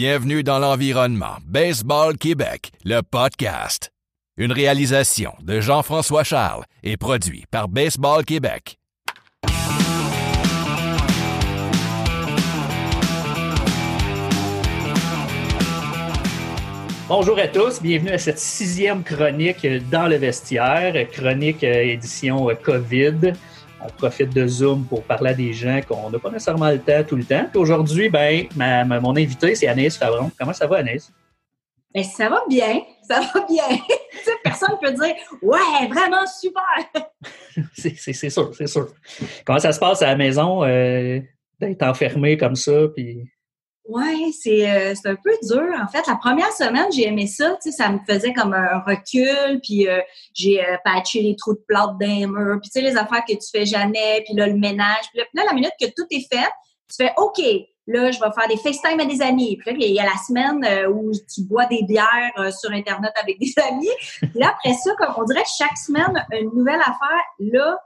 Bienvenue dans l'environnement Baseball Québec, le podcast. Une réalisation de Jean-François Charles et produit par Baseball Québec. Bonjour à tous, bienvenue à cette sixième chronique dans le vestiaire, chronique euh, édition euh, COVID. On profite de Zoom pour parler à des gens qu'on n'a pas nécessairement le temps tout le temps. Puis aujourd'hui, ben, ma, ma- mon invité, c'est Anaïs Favron. Comment ça va, Anaïs? Ben, ça va bien, ça va bien. tu sais, personne ne peut dire Ouais, vraiment super. C'est sûr, c'est sûr. Comment ça se passe à la maison euh, d'être enfermé comme ça? Puis... Ouais, c'est euh, un peu dur. En fait, la première semaine, j'ai aimé ça. Tu sais, ça me faisait comme un recul. Puis euh, j'ai euh, patché les trous de plâtre d'un mur. Puis tu sais, les affaires que tu fais jamais. Puis là, le ménage. Puis là, la minute que tout est fait, tu fais OK. Là, je vais faire des FaceTime à des amis. Puis là, il y a la semaine euh, où tu bois des bières euh, sur Internet avec des amis. Puis là, après ça, comme on dirait chaque semaine, une nouvelle affaire. Là,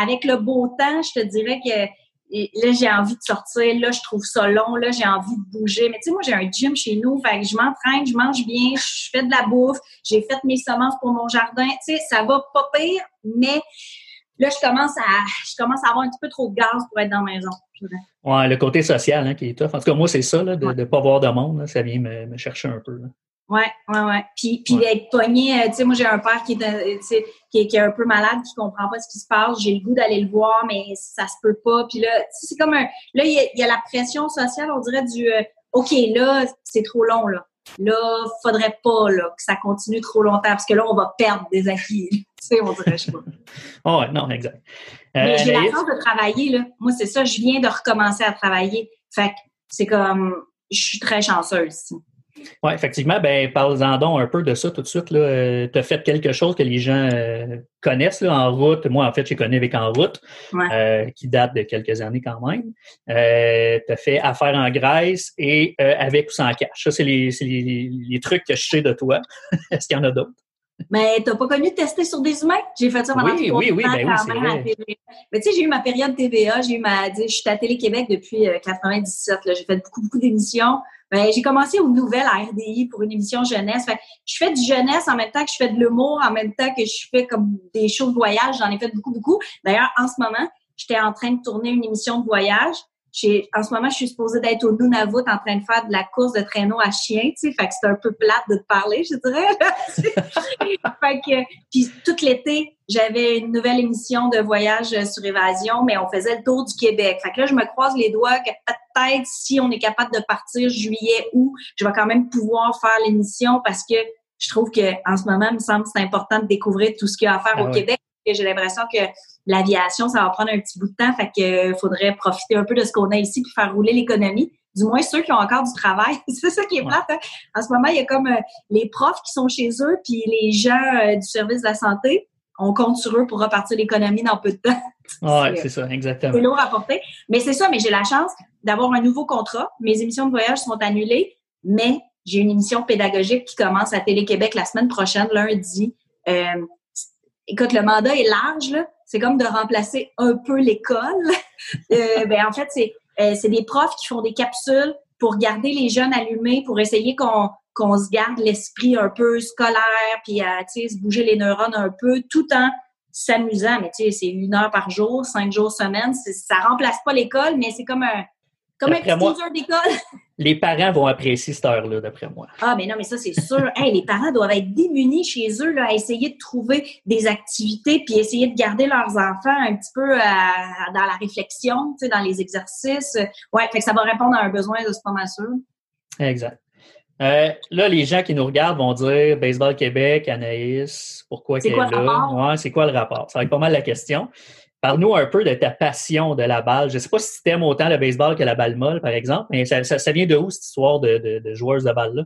avec le beau temps, je te dirais que et là, j'ai envie de sortir. Là, je trouve ça long. Là, j'ai envie de bouger. Mais tu sais, moi, j'ai un gym chez nous. Fait que je m'entraîne, je mange bien, je fais de la bouffe. J'ai fait mes semences pour mon jardin. Tu sais, ça va pas pire, mais là, je commence à, je commence à avoir un petit peu trop de gaz pour être dans la maison. Ouais, le côté social hein, qui est tough. En tout cas, moi, c'est ça, là, de ne Ouais. pas voir de monde. là, ça vient me, me chercher un peu. là. Ouais, ouais, ouais. Puis, puis Ouais. d'être pogné, euh, tu sais, moi, j'ai un père qui est, euh, tu sais, qui, est, qui est un peu malade, qui comprend pas ce qui se passe. J'ai le goût d'aller le voir, mais ça se peut pas. Puis là, tu sais, c'est comme un... Là, il y, a- il y a la pression sociale, on dirait, du... euh, OK, là, c'est trop long, là. Là, faudrait pas, là, que ça continue trop longtemps, parce que là, on va perdre des acquis. tu sais, on dirait, je sais pas. Ah ouais, non, exact. Euh, Mais j'ai la chance de travailler, là. Moi, c'est ça, je viens de recommencer à travailler. Fait que c'est comme... Je suis très chanceuse. Oui, effectivement, ben parle-en donc un peu de ça tout de suite. Tu as fait quelque chose que les gens euh, connaissent là, en route. Moi, en fait, j'ai connu avec En route, Ouais. euh, qui date de quelques années quand même. Euh, tu as fait Affaires en Grèce et euh, Avec ou sans cash. Ça, c'est les, trucs que je sais de toi. Est-ce qu'il y en a d'autres? Mais t'as pas connu de tester sur des humains? J'ai fait ça pendant Oui, oui, oui, ans ben oui, vrai. Mais tu sais, j'ai eu ma période TVA, j'ai eu ma, je suis à Télé-Québec depuis euh, 97, là. J'ai fait beaucoup, beaucoup d'émissions. Ben, j'ai commencé aux nouvelles à RDI pour une émission jeunesse. Fait je fais du jeunesse en même temps que je fais de l'humour, en même temps que je fais comme des shows de voyage. J'en ai fait beaucoup, beaucoup. D'ailleurs, en ce moment, j'étais en train de tourner une émission de voyage. En ce moment, je suis supposée d'être au Nunavut en train de faire de la course de traîneau à chien, tu sais. Fait que c'est un peu plate de te parler, je dirais. fait que, puis tout l'été, j'avais une nouvelle émission de voyage sur évasion, mais on faisait le tour du Québec. Fait que là, je me croise les doigts que peut-être si on est capable de partir juillet, août, je vais quand même pouvoir faire l'émission parce que je trouve que en ce moment, il me semble que c'est important de découvrir tout ce qu'il y a à faire Ah au ouais. Québec. J'ai l'impression que l'aviation, ça va prendre un petit bout de temps. Fait que euh, faudrait profiter un peu de ce qu'on a ici puis faire rouler l'économie. Du moins ceux qui ont encore du travail. c'est ça qui est plate. hein. En ce moment, il y a comme euh, les profs qui sont chez eux, puis les gens euh, du service de la santé. On compte sur eux pour repartir l'économie dans peu de temps. Oui, C'est- c'est ça, exactement. C'est lourd à porter. Mais c'est ça, mais j'ai la chance d'avoir un nouveau contrat. Mes émissions de voyage sont annulées, mais j'ai une émission pédagogique qui commence à Télé-Québec la semaine prochaine, lundi. Euh, écoute, le mandat est large, là. C'est comme de remplacer un peu l'école. Euh, ben, en fait, c'est euh, c'est des profs qui font des capsules pour garder les jeunes allumés, pour essayer qu'on qu'on se garde l'esprit un peu scolaire, puis à tu sais, se bouger les neurones un peu, tout en s'amusant. Mais tu sais, c'est une heure par jour, cinq jours semaine. Ça remplace pas l'école, mais c'est comme un comme un petit moi- d'école. Les parents vont apprécier cette heure-là, d'après moi. Ah, mais non, mais ça, c'est sûr. Hey, les parents doivent être démunis chez eux là, à essayer de trouver des activités puis essayer de garder leurs enfants un petit peu à- dans la réflexion, dans les exercices. Ouais, fait que ça va répondre à un besoin, de ce pas mal sûr. Exact. Euh, là, les gens qui nous regardent vont dire Baseball Québec, Anaïs, pourquoi C'est qu'elle quoi est le là? Ouais, c'est quoi le rapport? Ça va être pas mal la question. Parle-nous un peu de ta passion de la balle. Je ne sais pas si tu aimes autant le baseball que la balle molle, par exemple, mais ça, ça- ça vient de où cette histoire de, de, de joueuse de balle-là?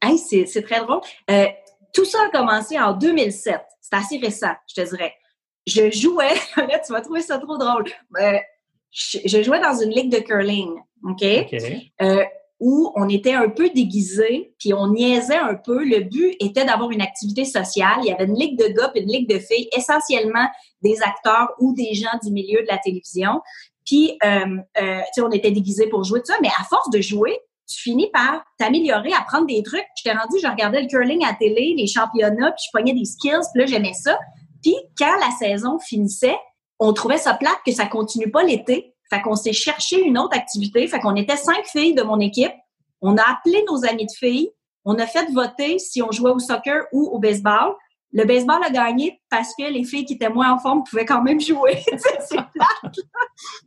Hey, c'est très drôle. Euh, tout ça a commencé en 2007. C'est assez récent, je te dirais. Je jouais, là, tu vas trouver ça trop drôle. Euh, je, je jouais dans une ligue de curling, OK? OK. Euh, où on était un peu déguisés, puis on niaisait un peu. Le but était d'avoir une activité sociale. Il y avait une ligue de gars et une ligue de filles, essentiellement des acteurs ou des gens du milieu de la télévision. Puis, euh, euh, on était déguisés pour jouer tout ça, mais à force de jouer, tu finis par t'améliorer, apprendre des trucs. J'étais rendue, je regardais le curling à télé, les championnats, puis je pognais des skills, puis là, j'aimais ça. Puis quand la saison finissait, on trouvait ça plate que ça continue pas l'été. Fait qu'on s'est cherché une autre activité. Fait qu'on était cinq filles de mon équipe. On a appelé nos amis de filles. On a fait voter si on jouait au soccer ou au baseball. Le baseball a gagné parce que les filles qui étaient moins en forme pouvaient quand même jouer.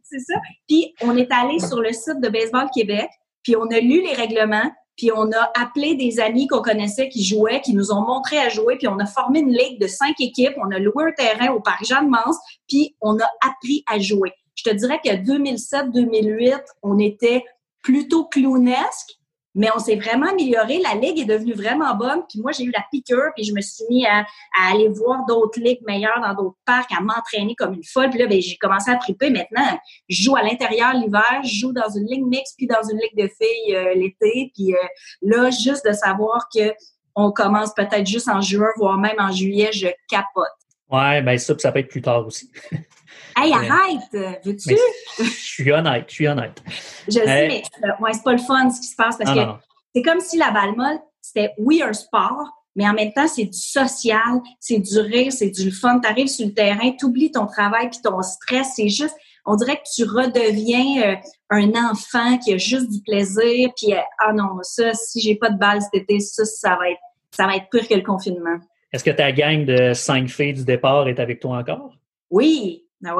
c'est ça. Puis on est allé sur le site de Baseball Québec, puis on a lu les règlements, puis on a appelé des amis qu'on connaissait qui jouaient, qui nous ont montré à jouer, puis on a formé une ligue de cinq équipes, on a loué un terrain au parc Jeanne-Mance, puis on a appris à jouer. Je te dirais que 2007-2008, on était plutôt clownesque, mais on s'est vraiment amélioré. La ligue est devenue vraiment bonne. Puis moi, j'ai eu la piqûre, puis je me suis mis à, aller voir d'autres ligues meilleures dans d'autres parcs, à m'entraîner comme une folle. Puis là, ben, j'ai commencé à triper. Maintenant, je joue à l'intérieur l'hiver, je joue dans une ligue mixte, puis dans une ligue de filles euh, l'été. Puis euh, là, juste de savoir que on commence peut-être juste en juin, voire même en juillet, je capote. Ouais, ben ça, ça peut être plus tard aussi. Hey, arrête! Veux-tu? Je suis honnête, je suis honnête. Je sais, mais ouais, c'est pas le fun ce qui se passe parce que c'est comme si la balle molle, c'était oui un sport, mais en même temps, c'est du social, c'est du rire, c'est du fun. Tu arrives sur le terrain, tu oublies ton travail puis ton stress. C'est juste, on dirait que tu redeviens euh, un enfant qui a juste du plaisir. Puis, euh, ah non, ça, si j'ai pas de balle cet été, ça, ça va être, ça va être pire que le confinement. Est-ce que ta gang de cinq filles du départ est avec toi encore? Oui, ah.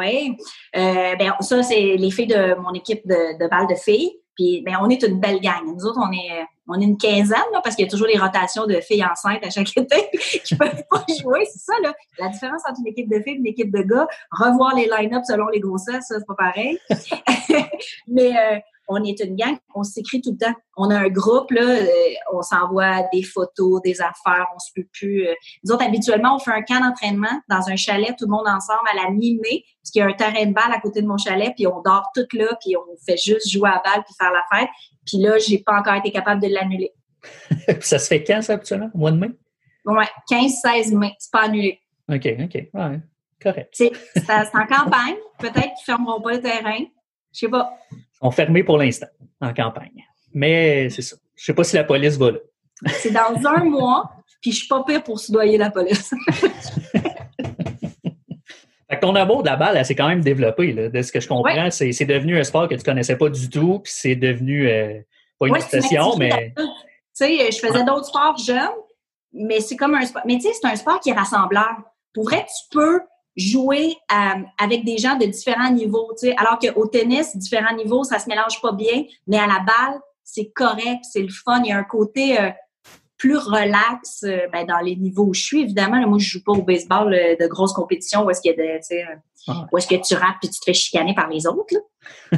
Euh, ben, ça, c'est les filles de mon équipe de, de balle de filles. Puis, ben, on est une belle gang. Nous autres, on est, on est une quinzaine, là, parce qu'il y a toujours les rotations de filles enceintes à chaque été qui peuvent pas jouer. C'est ça, là. La différence entre une équipe de filles et une équipe de gars. Revoir les line-up selon les grossesses, ça, c'est pas pareil. Mais, euh, on est une gang, on s'écrit tout le temps. On a un groupe, là, euh, on s'envoie des photos, des affaires, on se peut plus. Euh. Nous autres, habituellement, on fait un camp d'entraînement dans un chalet, tout le monde ensemble à la mi-mai, parce qu'il y a un terrain de balle à côté de mon chalet, puis on dort tout là, puis on fait juste jouer à balle puis faire la fête. Puis là, j'ai pas encore été capable de l'annuler. ça se fait quand, ça, habituellement? Au mois de mai? Ouais, 15-16 mai, c'est pas annulé. OK, OK. Ouais, correct. C'est en campagne. Peut-être qu'ils fermeront pas le terrain. Je sais pas sont fermés pour l'instant en campagne. Mais c'est ça. Je sais pas si la police va là. C'est dans un mois, puis je suis pas pire pour soudoyer la police. fait ton amour de la balle, elle s'est quand même développée. Là. De ce que je comprends, c'est devenu un sport que tu connaissais pas du tout, puis c'est devenu euh, pas une obsession, mais. Tu sais, je faisais d'autres sports jeunes, mais c'est comme un sport. Mais tu sais, c'est un sport qui est rassembleur. Pour vrai, tu peux jouer euh, avec des gens de différents niveaux. Tu sais, alors qu'au tennis, différents niveaux, ça se mélange pas bien, mais à la balle, c'est correct, c'est le fun. Il y a un côté euh, plus relax euh, ben, dans les niveaux où je suis. Évidemment, moi, je joue pas au baseball de grosses compétitions où est-ce qu'il y a tu sais, ah. où est-ce que tu rappes et tu te fais chicaner par les autres.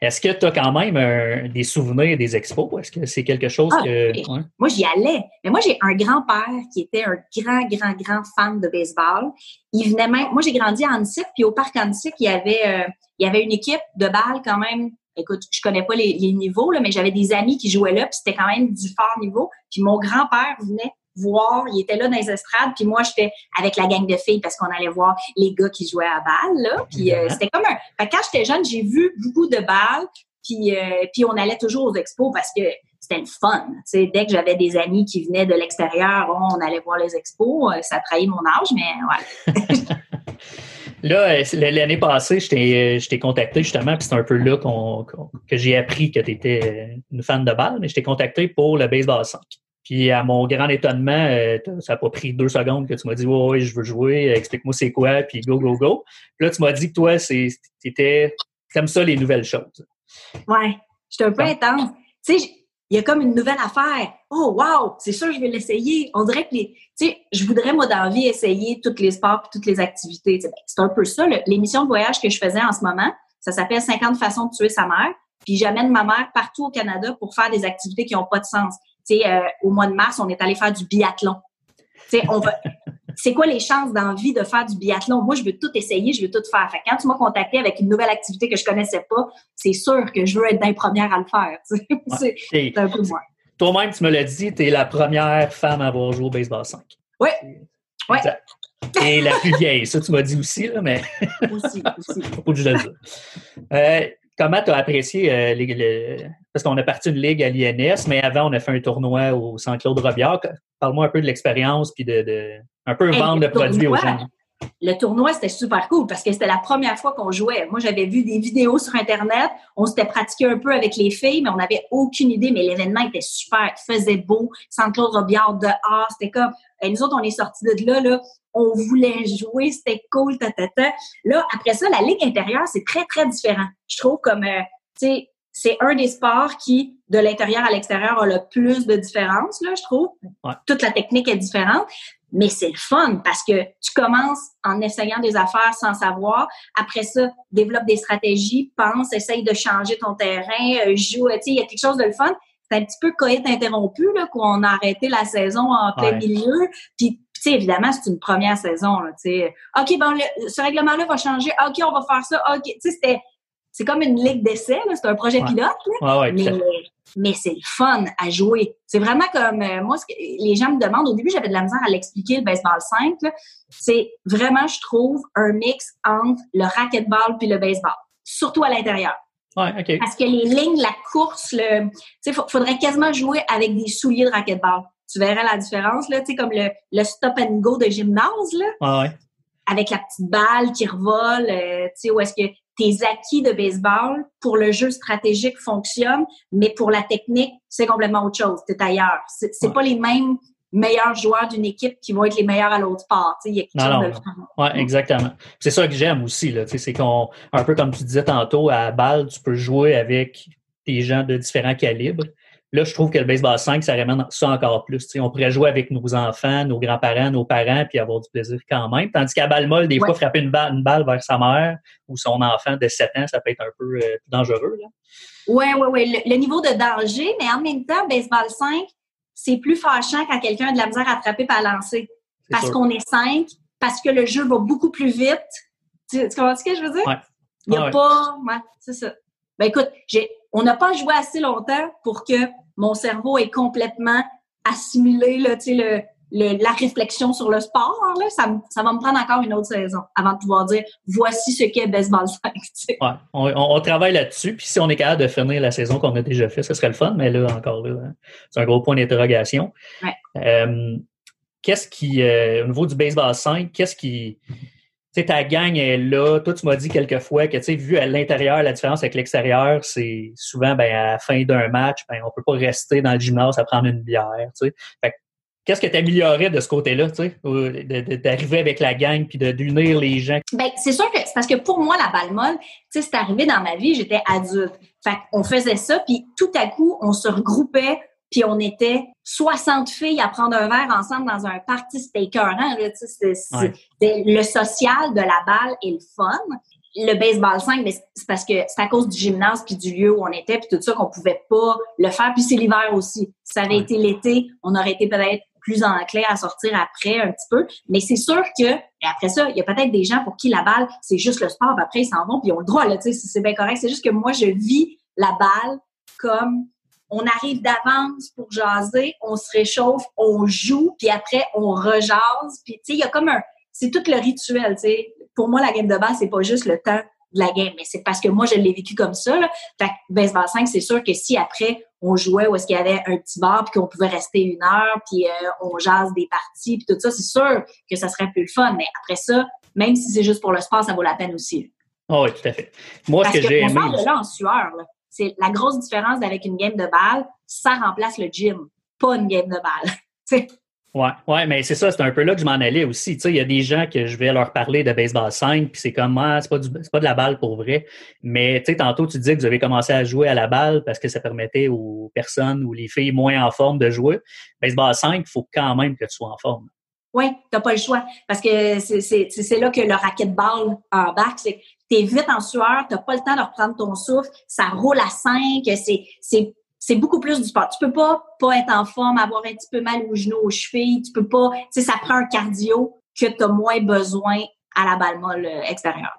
Est-ce que tu as quand même des souvenirs des expos? Est-ce que c'est quelque chose ah, que. Moi, j'y allais. Mais moi, j'ai un grand-père qui était un grand, grand, grand fan de baseball. Il venait même. Moi, j'ai grandi à Annecy, puis au parc Annecy, il y avait, euh, il y avait une équipe de balle quand même. Écoute, je connais pas les, les niveaux, là, mais j'avais des amis qui jouaient là, puis c'était quand même du fort niveau. Puis mon grand-père venait voir, il était là dans les estrades, puis moi, j'étais avec la gang de filles parce qu'on allait voir les gars qui jouaient à balle, là. Puis euh, c'était comme un... quand j'étais jeune, j'ai vu beaucoup de balles, puis, euh, puis on allait toujours aux expos parce que c'était le fun. dès que j'avais des amis qui venaient de l'extérieur, on allait voir les expos. Euh, ça trahit mon âge, mais ouais. Là, l'année passée, je t'ai contacté justement, puis c'est un peu là que j'ai appris que tu étais une fan de balle, mais je t'ai contacté pour le baseball 5. Puis à mon grand étonnement, euh, ça n'a pas pris deux secondes que tu m'as dit Oui, je veux jouer, explique-moi c'est quoi, puis go, go, go. Puis là, tu m'as dit que toi, c'était comme ça les nouvelles choses. Ouais, j'étais un peu intense. Tu sais, il y a comme une nouvelle affaire. Oh wow, c'est sûr je vais l'essayer. On dirait que les. Tu sais, je voudrais, moi, dans la vie, essayer tous les sports et toutes les activités. Ben, c'est un peu ça. L'émission de voyage que je faisais en ce moment, ça s'appelle 50 façons de tuer sa mère. Puis j'amène ma mère partout au Canada pour faire des activités qui n'ont pas de sens. Euh, au mois de mars, on est allé faire du biathlon. on c'est quoi les chances d'envie de faire du biathlon? Moi, je veux tout essayer, je veux tout faire. quand tu m'as contacté avec une nouvelle activité que je connaissais pas, c'est sûr que je veux être d'un première à le faire. c'est un peu moi. Toi-même, tu me l'as dit, tu es la première femme à avoir joué au baseball 5. Oui. Oui. Et la plus vieille, ça tu m'as dit aussi, là, mais. aussi, aussi. Faut que je le dise. Euh, comment tu as apprécié euh, les, parce qu'on a parti une ligue à l'INS, mais avant, on a fait un tournoi au Saint-Claude Robillard. Parle-moi un peu de l'expérience, puis de, de, un peu vendre le produit aux gens le tournoi, c'était super cool parce que c'était la première fois qu'on jouait. Moi, j'avais vu des vidéos sur Internet. On s'était pratiqué un peu avec les filles, mais on n'avait aucune idée. Mais l'événement était super. Il faisait beau. Saint-Claude Robillard dehors. C'était comme... Et nous autres, on est sortis de là, là. On voulait jouer. C'était cool, ta, ta, ta. Là, après ça, la ligue intérieure, c'est très, très différent. Je trouve comme... Euh, tu sais, c'est un des sports qui, de l'intérieur à l'extérieur, a le plus de différence, là, je trouve. Toute la technique est différente mais c'est le fun parce que tu commences en essayant des affaires sans savoir. Après ça, développe des stratégies, pense, essaye de changer ton terrain, euh, joue. Tu sais, il y a quelque chose de le fun. C'est un petit peu coït interrompu là qu'on a arrêté la saison en plein milieu. Puis, tu sais, évidemment, c'est une première saison. Là, tu sais. OK, bon, ce règlement-là va changer. OK, on va faire ça. OK, tu sais, c'était c'est comme une ligue d'essai, c'est un projet pilote, là, mais, mais c'est le fun à jouer. C'est vraiment comme, euh, moi, ce que les gens me demandent, au début, j'avais de la misère à l'expliquer, le baseball 5, c'est vraiment, je trouve, un mix entre le racquetball puis le baseball, surtout à l'intérieur. Ouais. Parce que les lignes, la course, le, sais, faudrait quasiment jouer avec des souliers de racquetball. Tu verrais la différence, là, comme le, le stop and go de gymnase, là. ouais. Avec la petite balle qui revole, euh, tu sais, où est-ce que tes acquis de baseball pour le jeu stratégique fonctionnent, mais pour la technique, c'est complètement autre chose. C'est ailleurs. C'est ouais. pas les mêmes meilleurs joueurs d'une équipe qui vont être les meilleurs à l'autre part. Il y a quelque chose de Ouais, exactement. C'est ça que j'aime aussi. C'est qu'on, un peu comme tu disais tantôt, à balle, tu peux jouer avec des gens de différents calibres. Là, je trouve que le baseball 5, ça ramène ça encore plus. on pourrait jouer avec nos enfants, nos grands-parents, nos parents, puis avoir du plaisir quand même. Tandis qu'à balle molle, des fois, frapper une balle, une balle, vers sa mère ou son enfant de 7 ans, ça peut être un peu euh, dangereux. Oui, oui, oui. Le, niveau de danger, mais en même temps, baseball 5, c'est plus fâchant quand quelqu'un a de la misère à attraper et à lancer. Parce qu'on est 5, parce que le jeu va beaucoup plus vite. Tu, comprends ce que je veux dire? Ouais. Il n'y a pas... Ouais, c'est ça. Ben écoute, j'ai on n'a pas joué assez longtemps pour que mon cerveau ait complètement assimilé là, le, le, la réflexion sur le sport. Là, ça, ça, va me prendre encore une autre saison avant de pouvoir dire voici ce qu'est baseball 5. Ouais, on, on, travaille là-dessus. Puis si on est capable de finir la saison qu'on a déjà fait, ce serait le fun. Mais là, encore là, hein, c'est un gros point d'interrogation. Ouais. Euh, qu'est-ce qui, euh, au niveau du baseball 5, qu'est-ce qui sais, ta gang est là. Toi, tu m'as dit quelquefois que, tu sais, vu à l'intérieur, la différence avec l'extérieur, c'est souvent, ben, à la fin d'un match, ben, on peut pas rester dans le gymnase à prendre une bière, tu sais. Qu'est-ce que tu améliorais de ce côté-là, tu sais, d'arriver avec la gang puis d'unir les gens? Ben, c'est sûr que c'est parce que pour moi, la balle molle, tu sais, c'est arrivé dans ma vie, j'étais adulte. Fait on faisait ça, puis tout à coup, on se regroupait puis on était 60 filles à prendre un verre ensemble dans un party, c'était écœurant. Le social de la balle et le fun. Le baseball 5, c'est parce que c'est à cause du gymnase puis du lieu où on était puis tout ça qu'on pouvait pas le faire. Puis c'est l'hiver aussi. Si ça avait été l'été, on aurait été peut-être plus enclin à sortir après un petit peu. Mais c'est sûr que, et après ça, il y a peut-être des gens pour qui la balle, c'est juste le sport. Après, ils s'en vont puis ils ont le droit, là, tu sais, c'est bien correct. C'est juste que moi, je vis la balle comme on arrive d'avance pour jaser, on se réchauffe, on joue, puis après on rejase, puis tu sais il y a comme un c'est tout le rituel, tu sais. Pour moi la game de base c'est pas juste le temps de la game, mais c'est parce que moi je l'ai vécu comme ça là. Fait que baseball 5, c'est sûr que si après on jouait où est-ce qu'il y avait un petit bar puis qu'on pouvait rester une heure puis euh, on jase des parties puis tout ça, c'est sûr que ça serait plus le fun, mais après ça, même si c'est juste pour le sport, ça vaut la peine aussi. Oh oui, tout à fait. Moi, Parce ce que, j'ai on aimé. parle de là en sueur, là c'est la grosse différence avec une game de balle, ça remplace le gym, pas une game de balle. Ouais, ouais, mais c'est ça, c'est un peu là que je m'en allais aussi. Il y a des gens que je vais leur parler de baseball 5, puis c'est comme, ah, c'est pas, pas de la balle pour vrai. Mais tantôt, tu disais que vous avez commencé à jouer à la balle parce que ça permettait aux personnes ou les filles moins en forme de jouer. Baseball 5, il faut quand même que tu sois en forme. Oui, t'as pas le choix. Parce que c'est là que le racquetball embarque. C'est t'es vite en sueur, t'as pas le temps de reprendre ton souffle, ça roule à 5, c'est c'est beaucoup plus du sport. Tu peux pas pas être en forme, avoir un petit peu mal aux genoux, aux chevilles, tu peux pas, tu sais, ça prend un cardio que tu as moins besoin à la balle molle euh, extérieure.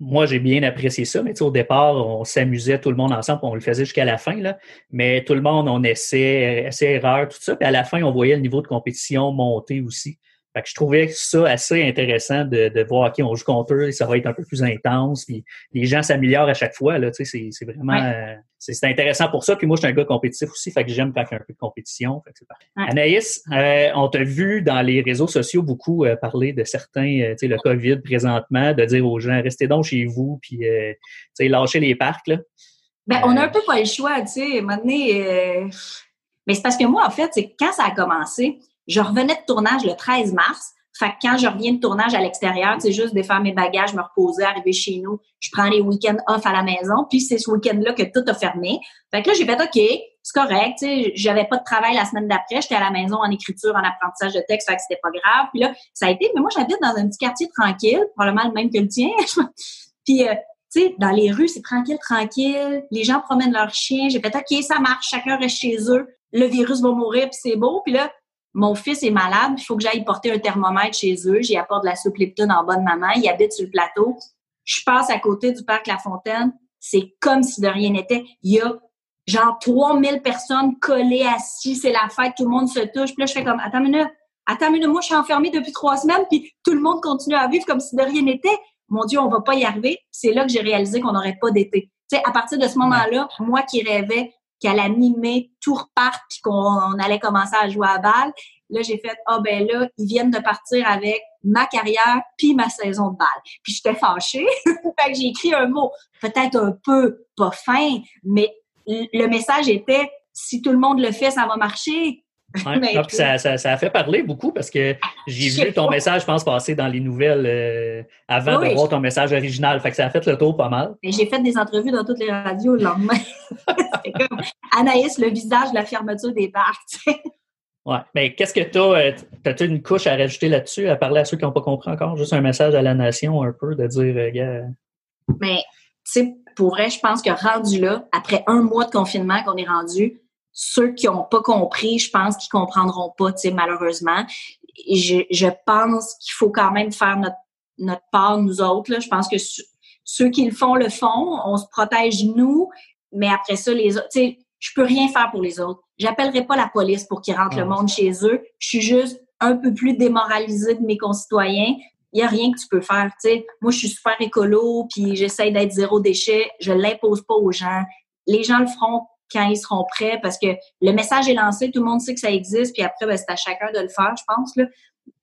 Moi, j'ai bien apprécié ça, mais au départ, on s'amusait tout le monde ensemble, on le faisait jusqu'à la fin, là. mais tout le monde, on essaie, essai erreur, tout ça, puis à la fin, on voyait le niveau de compétition monter aussi Fait que je trouvais ça assez intéressant de, de voir, OK, on joue contre eux, ça va être un peu plus intense, puis les gens s'améliorent à chaque fois, là, tu sais, c'est vraiment... Euh, c'est intéressant pour ça. Puis moi, je suis un gars compétitif aussi, fait que j'aime quand il y a un peu de compétition. Fait que Anaïs, euh, on t'a vu dans les réseaux sociaux beaucoup euh, parler de certains, tu sais, le COVID présentement, de dire aux gens, restez donc chez vous, puis, tu sais, lâchez les parcs, là. Ben, on a un peu pas le choix, tu sais, maintenant... Mais c'est parce que moi, en fait, c'est quand ça a commencé, je revenais de tournage le 13 mars. Fait que quand je reviens de tournage à l'extérieur, c'est juste défaire mes bagages, me reposer, arriver chez nous. Je prends les week-ends off à la maison. Puis c'est ce week-end-là que tout a fermé. Fait que là, j'ai fait OK, c'est correct. J'avais pas de travail la semaine d'après. J'étais à la maison en écriture, en apprentissage de texte. Fait que c'était pas grave. Puis là, ça a été. Mais moi, j'habite dans un petit quartier tranquille, probablement le même que le tien. puis euh, tu sais, dans les rues, c'est tranquille, tranquille. Les gens promènent leurs chiens. J'ai fait OK, ça marche. Chacun reste chez eux. Le virus va mourir, puis c'est beau. Puis là, mon fils est malade, il faut que j'aille porter un thermomètre chez eux. J'y apporte de la soupe Lipton en bonne maman. Il habite sur le plateau. Je passe à côté du parc La Fontaine. C'est comme si de rien n'était. Il y a genre 3000 personnes collées, assises. C'est la fête. Tout le monde se touche. Puis là, je fais comme, attends une minute. Attends une minute. Moi, je suis enfermée depuis trois semaines. Puis tout le monde continue à vivre comme si de rien n'était. Mon Dieu, on va pas y arriver. C'est là que j'ai réalisé qu'on n'aurait pas d'été. Tu sais, à partir de ce moment-là, moi qui rêvais qu'elle mi-mai, tout reparte puis qu'on allait commencer à jouer à balle. Là, j'ai fait, ah ben là, ils viennent de partir avec ma carrière puis ma saison de balle. Puis j'étais fâchée. fait que j'ai écrit un mot, peut-être un peu pas fin, mais le message était, si tout le monde le fait, ça va marcher. ça, ça, a fait parler beaucoup parce que j'ai vu ton message, je pense, passer dans les nouvelles euh, avant de voir ton message original. Fait que ça a fait le tour pas mal. J'ai fait des entrevues dans toutes les radios le lendemain. comme Anaïs, le visage de la fermeture des parcs. Ouais. Mais qu'est-ce que tu as? Euh, as-tu une couche à rajouter là-dessus, à parler à ceux qui n'ont pas compris encore? Juste un message à la nation un peu de dire, euh, gars. Mais, tu sais, pour vrai, je pense que rendu là, après un mois de confinement qu'on est rendu, ceux qui n'ont pas compris, je pense qu'ils comprendront pas, tu sais, malheureusement. je, je pense qu'il faut quand même faire notre, notre part, nous autres. Là. Je pense que ceux qui le font, le font. On se protège, nous. Mais après ça, les autres, tu sais, je peux rien faire pour les autres. J'appellerai pas la police pour qu'ils rentrent le monde chez eux. Je suis juste un peu plus démoralisée de mes concitoyens. Il y a rien que tu peux faire, tu sais. Moi, je suis super écolo, puis j'essaie d'être zéro déchet. Je l'impose pas aux gens. Les gens le feront quand ils seront prêts parce que le message est lancé, tout le monde sait que ça existe, puis après, ben, c'est à chacun de le faire, je pense. Là.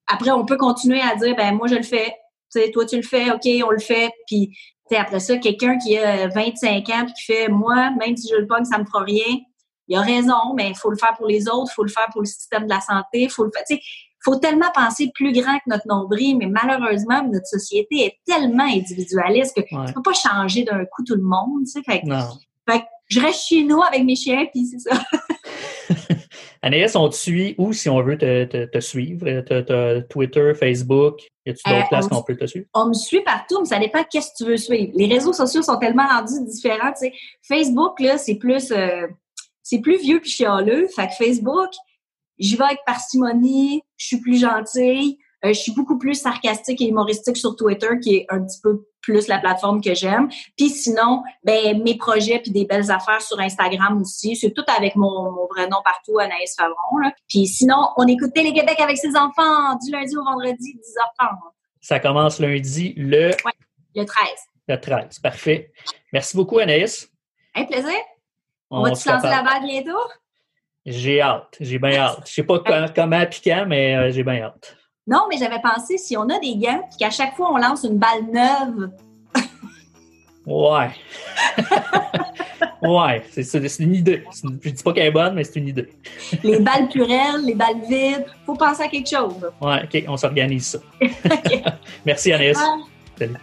Après, on peut continuer à dire, ben moi, je le fais, sais, toi, tu le fais, OK, on le fait, puis après ça, quelqu'un qui a 25 ans puis qui fait, moi, même si je le pogne, ça me fera rien, il a raison, mais il faut le faire pour les autres, il faut le faire pour le système de la santé, il faut le faire, tu sais, faut tellement penser plus grand que notre nombril, mais malheureusement, notre société est tellement individualiste que ouais. tu peux pas changer d'un coup tout le monde, tu sais. Fait, fait je reste chez nous avec mes chiens, puis c'est ça. Anaïs, on te suit où si on veut te, te, suivre? T'as Twitter, Facebook? Y a-t-il d'autres euh, places qu'on peut te suivre? On me suit partout, mais ça dépend qu'est-ce que tu veux suivre. Les réseaux sociaux sont tellement rendus différents. Tu sais. Facebook, là, c'est plus euh, c'est plus vieux puis chialeux. Fait que Facebook, j'y vais avec parcimonie, je suis plus gentille. Euh, je suis beaucoup plus sarcastique et humoristique sur Twitter, qui est un petit peu plus la plateforme que j'aime. Puis sinon, ben mes projets puis des belles affaires sur Instagram aussi. C'est tout avec mon, mon, vrai nom partout, Anaïs Favron. Là. Puis sinon, on écoute Télé-Québec avec ses enfants du lundi au vendredi, 10h30. Ça commence lundi le... Ouais, le 13. Le 13, parfait. Merci beaucoup, Anaïs. Un plaisir. On, va te lancer la bague bientôt? J'ai hâte. J'ai bien hâte. Je sais pas comment piquant, mais euh, j'ai bien hâte. Non, mais j'avais pensé, si on a des gants, qu'à chaque fois on lance une balle neuve. ouais. ouais, c'est une idée. Je dis pas qu'elle est bonne, mais c'est une idée. les balles plurielles, les balles vides, faut penser à quelque chose. Ouais, OK, on s'organise ça. Merci. Salut.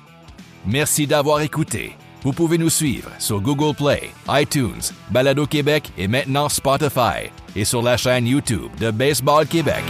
Merci d'avoir écouté. Vous pouvez nous suivre sur Google Play, iTunes, Balado Québec et maintenant Spotify et sur la chaîne YouTube de Baseball Québec.